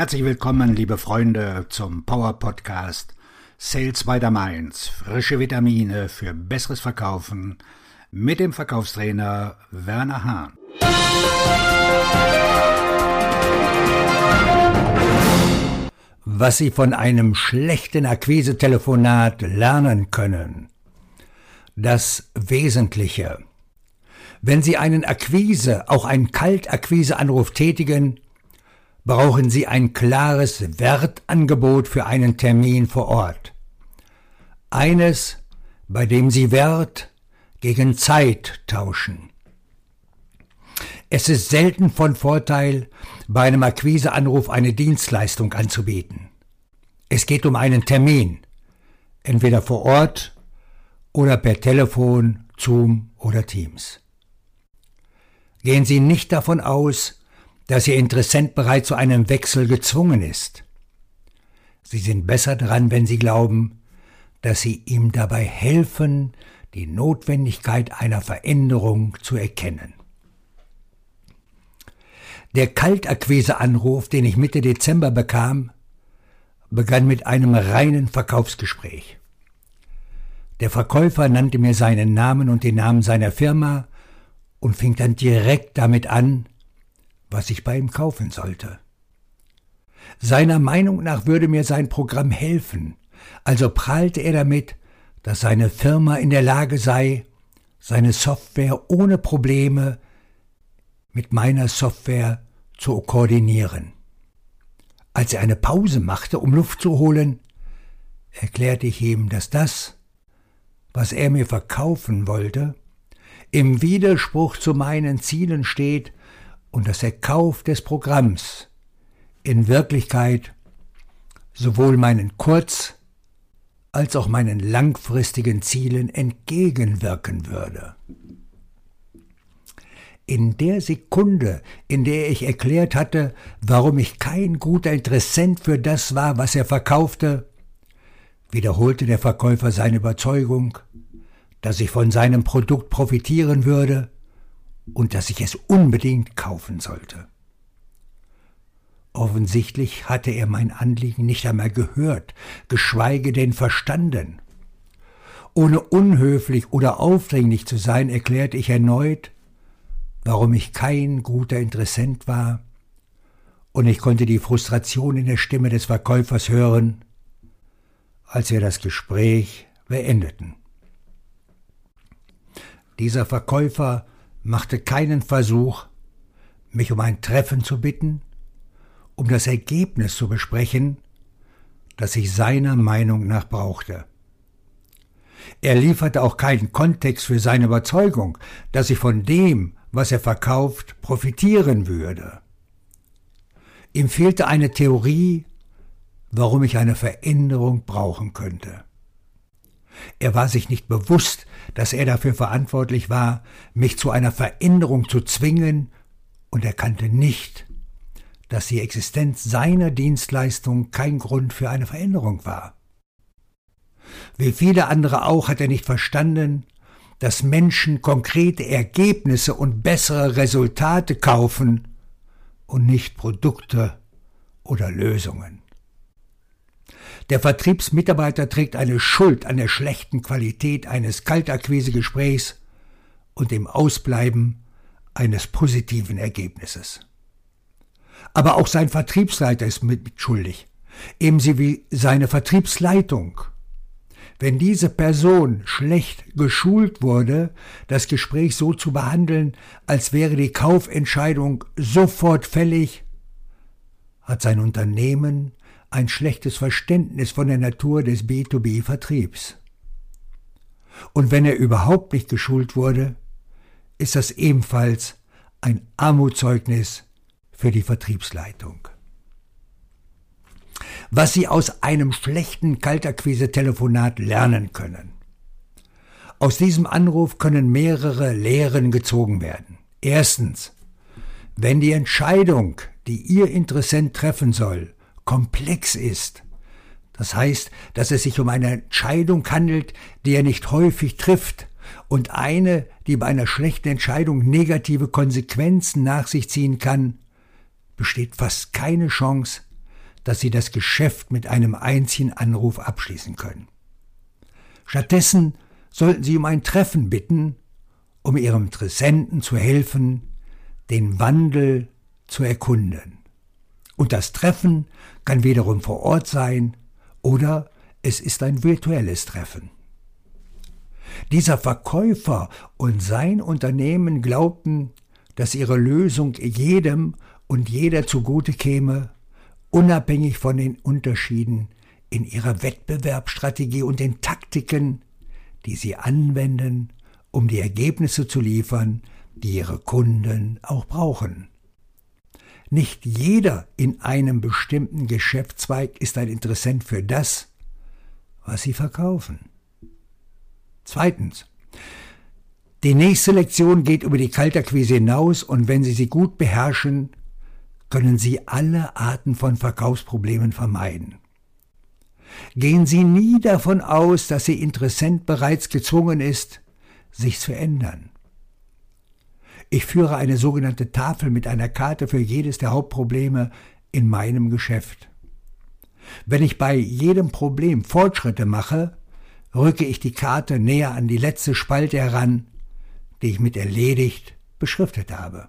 Herzlich willkommen, liebe Freunde, zum Power Podcast Sales by the Mainz. Frische Vitamine für besseres Verkaufen mit dem Verkaufstrainer Werner Hahn. Was Sie von einem schlechten Akquise-Telefonat lernen können. Das Wesentliche. Wenn Sie einen Akquise, auch einen Kaltakquise-Anruf tätigen, brauchen Sie ein klares Wertangebot für einen Termin vor Ort. Eines, bei dem Sie Wert gegen Zeit tauschen. Es ist selten von Vorteil, bei einem Akquiseanruf eine Dienstleistung anzubieten. Es geht um einen Termin, entweder vor Ort oder per Telefon, Zoom oder Teams. Gehen Sie nicht davon aus, dass Ihr Interessent bereits zu einem Wechsel gezwungen ist. Sie sind besser dran, wenn Sie glauben, dass Sie ihm dabei helfen, die Notwendigkeit einer Veränderung zu erkennen. Der Kaltakquise-Anruf, den ich Mitte Dezember bekam, begann mit einem reinen Verkaufsgespräch. Der Verkäufer nannte mir seinen Namen und den Namen seiner Firma und fing dann direkt damit an, was ich bei ihm kaufen sollte. Seiner Meinung nach würde mir sein Programm helfen, also prahlte er damit, dass seine Firma in der Lage sei, seine Software ohne Probleme mit meiner Software zu koordinieren. Als er eine Pause machte, um Luft zu holen, erklärte ich ihm, dass das, was er mir verkaufen wollte, im Widerspruch zu meinen Zielen steht und dass der Kauf des Programms in Wirklichkeit sowohl meinen kurz- als auch meinen langfristigen Zielen entgegenwirken würde. In der Sekunde, in der ich erklärt hatte, warum ich kein guter Interessent für das war, was er verkaufte, wiederholte der Verkäufer seine Überzeugung, dass ich von seinem Produkt profitieren würde und dass ich es unbedingt kaufen sollte. Offensichtlich hatte er mein Anliegen nicht einmal gehört, geschweige denn verstanden. Ohne unhöflich oder aufdringlich zu sein, erklärte ich erneut, warum ich kein guter Interessent war, und ich konnte die Frustration in der Stimme des Verkäufers hören, als wir das Gespräch beendeten. Dieser Verkäufer machte keinen Versuch, mich um ein Treffen zu bitten, um das Ergebnis zu besprechen, das ich seiner Meinung nach brauchte. Er lieferte auch keinen Kontext für seine Überzeugung, dass ich von dem, was er verkauft, profitieren würde. Ihm fehlte eine Theorie, warum ich eine Veränderung brauchen könnte. Er war sich nicht bewusst, dass er dafür verantwortlich war, mich zu einer Veränderung zu zwingen, und erkannte nicht, dass die Existenz seiner Dienstleistung kein Grund für eine Veränderung war. Wie viele andere auch hat er nicht verstanden, dass Menschen konkrete Ergebnisse und bessere Resultate kaufen und nicht Produkte oder Lösungen. Der Vertriebsmitarbeiter trägt eine Schuld an der schlechten Qualität eines Kaltakquisegesprächs und dem Ausbleiben eines positiven Ergebnisses. Aber auch sein Vertriebsleiter ist mitschuldig, ebenso wie seine Vertriebsleitung. Wenn diese Person schlecht geschult wurde, das Gespräch so zu behandeln, als wäre die Kaufentscheidung sofort fällig, hat sein Unternehmen ein schlechtes Verständnis von der Natur des B2B-Vertriebs. Und wenn er überhaupt nicht geschult wurde, ist das ebenfalls ein Armutszeugnis für die Vertriebsleitung. Was Sie aus einem schlechten Kaltakquise-Telefonat lernen können. Aus diesem Anruf können mehrere Lehren gezogen werden. Erstens, wenn die Entscheidung, die Ihr Interessent treffen soll, komplex ist, das heißt, dass es sich um eine Entscheidung handelt, die er nicht häufig trifft, und eine, die bei einer schlechten Entscheidung negative Konsequenzen nach sich ziehen kann, besteht fast keine Chance, dass Sie das Geschäft mit einem einzigen Anruf abschließen können. Stattdessen sollten Sie um ein Treffen bitten, um Ihrem Interessenten zu helfen, den Wandel zu erkunden. Und das Treffen kann wiederum vor Ort sein oder es ist ein virtuelles Treffen. Dieser Verkäufer und sein Unternehmen glaubten, dass ihre Lösung jedem und jeder zugute käme, unabhängig von den Unterschieden in ihrer Wettbewerbsstrategie und den Taktiken, die sie anwenden, um die Ergebnisse zu liefern, die ihre Kunden auch brauchen. Nicht jeder in einem bestimmten Geschäftszweig ist ein Interessent für das, was sie verkaufen. Zweitens. Die nächste Lektion geht über die Kaltakquise hinaus und wenn Sie sie gut beherrschen, können Sie alle Arten von Verkaufsproblemen vermeiden. Gehen Sie nie davon aus, dass Ihr Interessent bereits gezwungen ist, sich zu ändern. Ich führe eine sogenannte Tafel mit einer Karte für jedes der Hauptprobleme in meinem Geschäft. Wenn ich bei jedem Problem Fortschritte mache, rücke ich die Karte näher an die letzte Spalte heran, die ich mit erledigt beschriftet habe.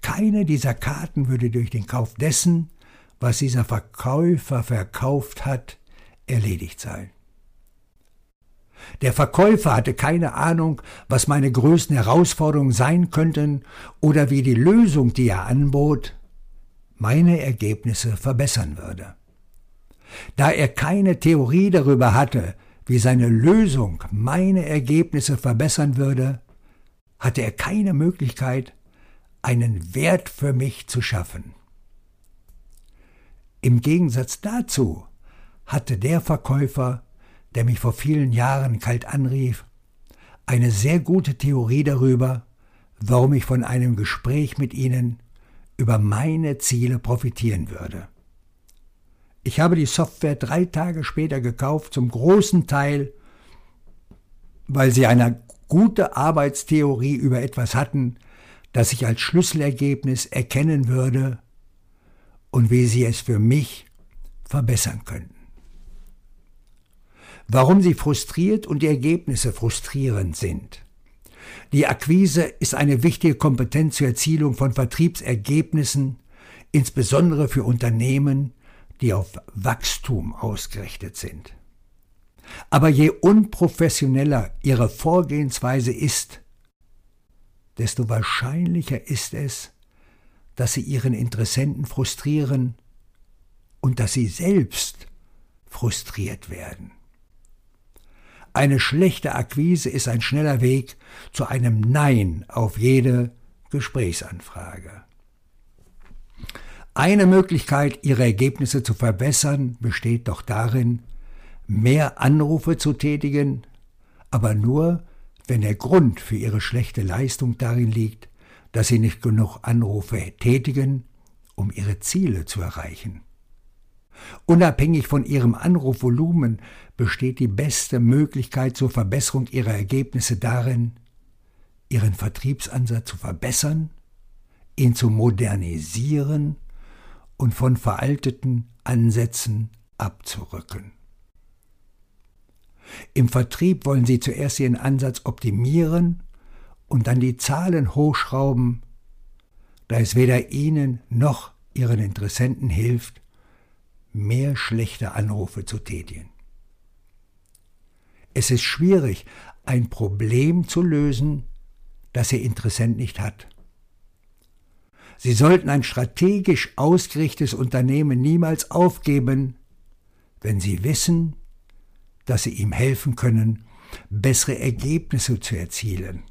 Keine dieser Karten würde durch den Kauf dessen, was dieser Verkäufer verkauft hat, erledigt sein. Der Verkäufer hatte keine Ahnung, was meine größten Herausforderungen sein könnten oder wie die Lösung, die er anbot, meine Ergebnisse verbessern würde. Da er keine Theorie darüber hatte, wie seine Lösung meine Ergebnisse verbessern würde, hatte er keine Möglichkeit, einen Wert für mich zu schaffen. Im Gegensatz dazu hatte der Verkäufer der mich vor vielen Jahren kalt anrief, eine sehr gute Theorie darüber, warum ich von einem Gespräch mit Ihnen über meine Ziele profitieren würde. Ich habe die Software drei Tage später gekauft, zum großen Teil, weil sie eine gute Arbeitstheorie über etwas hatten, das ich als Schlüsselergebnis erkennen würde und wie sie es für mich verbessern könnten warum sie frustriert und die Ergebnisse frustrierend sind. Die Akquise ist eine wichtige Kompetenz zur Erzielung von Vertriebsergebnissen, insbesondere für Unternehmen, die auf Wachstum ausgerichtet sind. Aber je unprofessioneller ihre Vorgehensweise ist, desto wahrscheinlicher ist es, dass sie ihren Interessenten frustrieren und dass sie selbst frustriert werden. Eine schlechte Akquise ist ein schneller Weg zu einem Nein auf jede Gesprächsanfrage. Eine Möglichkeit, Ihre Ergebnisse zu verbessern, besteht doch darin, mehr Anrufe zu tätigen, aber nur, wenn der Grund für Ihre schlechte Leistung darin liegt, dass Sie nicht genug Anrufe tätigen, um Ihre Ziele zu erreichen. Unabhängig von Ihrem Anrufvolumen besteht die beste Möglichkeit zur Verbesserung Ihrer Ergebnisse darin, Ihren Vertriebsansatz zu verbessern, ihn zu modernisieren und von veralteten Ansätzen abzurücken. Im Vertrieb wollen Sie zuerst Ihren Ansatz optimieren und dann die Zahlen hochschrauben, da es weder Ihnen noch Ihren Interessenten hilft, mehr schlechte Anrufe zu tätigen. Es ist schwierig, ein Problem zu lösen, das Ihr Interessent nicht hat. Sie sollten ein strategisch ausgerichtetes Unternehmen niemals aufgeben, wenn Sie wissen, dass Sie ihm helfen können, bessere Ergebnisse zu erzielen.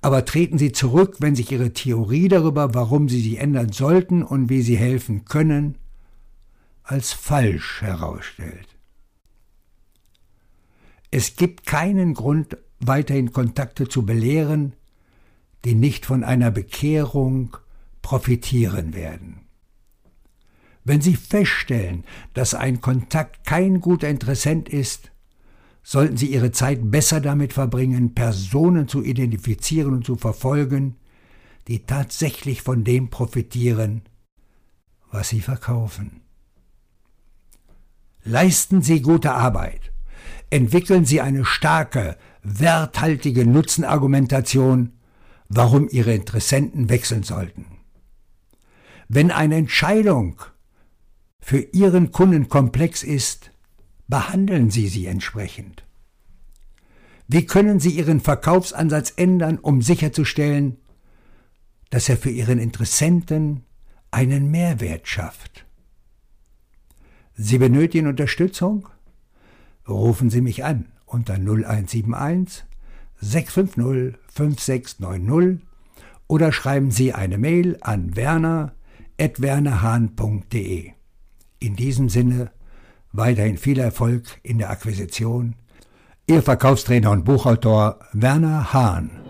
Aber treten Sie zurück, wenn sich Ihre Theorie darüber, warum Sie sie ändern sollten und wie Sie helfen können, als falsch herausstellt. Es gibt keinen Grund, weiterhin Kontakte zu belehren, die nicht von einer Bekehrung profitieren werden. Wenn Sie feststellen, dass ein Kontakt kein guter Interessent ist, sollten Sie Ihre Zeit besser damit verbringen, Personen zu identifizieren und zu verfolgen, die tatsächlich von dem profitieren, was Sie verkaufen. Leisten Sie gute Arbeit. Entwickeln Sie eine starke, werthaltige Nutzenargumentation, warum Ihre Interessenten wechseln sollten. Wenn eine Entscheidung für Ihren Kunden komplex ist, behandeln Sie sie entsprechend. Wie können Sie Ihren Verkaufsansatz ändern, um sicherzustellen, dass er für Ihren Interessenten einen Mehrwert schafft? Sie benötigen Unterstützung? Rufen Sie mich an unter 0171 650 5690 oder schreiben Sie eine Mail an werner.wernerhahn.de. In diesem Sinne weiterhin viel Erfolg in der Akquisition Ihr Verkaufstrainer und Buchautor Werner Hahn.